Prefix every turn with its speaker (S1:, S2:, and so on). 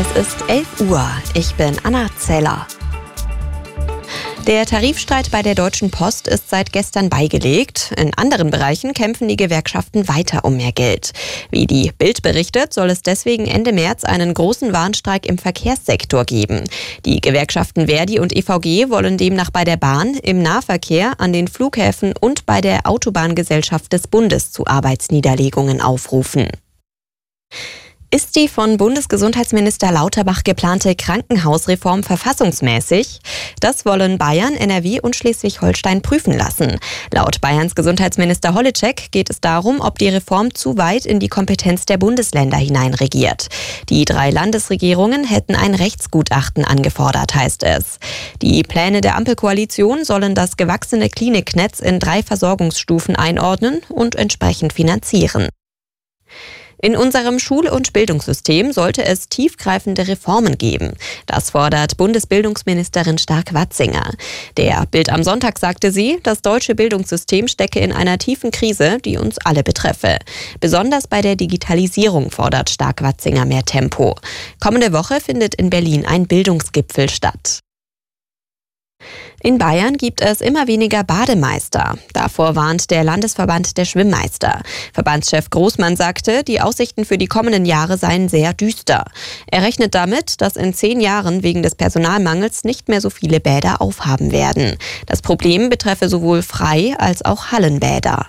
S1: Es ist 11 Uhr. Ich bin Anna Zeller. Der Tarifstreit bei der Deutschen Post ist seit gestern beigelegt. In anderen Bereichen kämpfen die Gewerkschaften weiter um mehr Geld. Wie die Bild berichtet, soll es deswegen Ende März einen großen Warnstreik im Verkehrssektor geben. Die Gewerkschaften Verdi und EVG wollen demnach bei der Bahn, im Nahverkehr, an den Flughäfen und bei der Autobahngesellschaft des Bundes zu Arbeitsniederlegungen aufrufen. Ist die von Bundesgesundheitsminister Lauterbach geplante Krankenhausreform verfassungsmäßig? Das wollen Bayern, NRW und Schleswig-Holstein prüfen lassen. Laut Bayerns Gesundheitsminister Holitschek geht es darum, ob die Reform zu weit in die Kompetenz der Bundesländer hineinregiert. Die drei Landesregierungen hätten ein Rechtsgutachten angefordert, heißt es. Die Pläne der Ampelkoalition sollen das gewachsene Kliniknetz in drei Versorgungsstufen einordnen und entsprechend finanzieren. In unserem Schul- und Bildungssystem sollte es tiefgreifende Reformen geben. Das fordert Bundesbildungsministerin Stark-Watzinger. Der Bild am Sonntag sagte sie, das deutsche Bildungssystem stecke in einer tiefen Krise, die uns alle betreffe. Besonders bei der Digitalisierung fordert Stark-Watzinger mehr Tempo. Kommende Woche findet in Berlin ein Bildungsgipfel statt. In Bayern gibt es immer weniger Bademeister. Davor warnt der Landesverband der Schwimmmeister. Verbandschef Großmann sagte, die Aussichten für die kommenden Jahre seien sehr düster. Er rechnet damit, dass in zehn Jahren wegen des Personalmangels nicht mehr so viele Bäder aufhaben werden. Das Problem betreffe sowohl Frei- als auch Hallenbäder.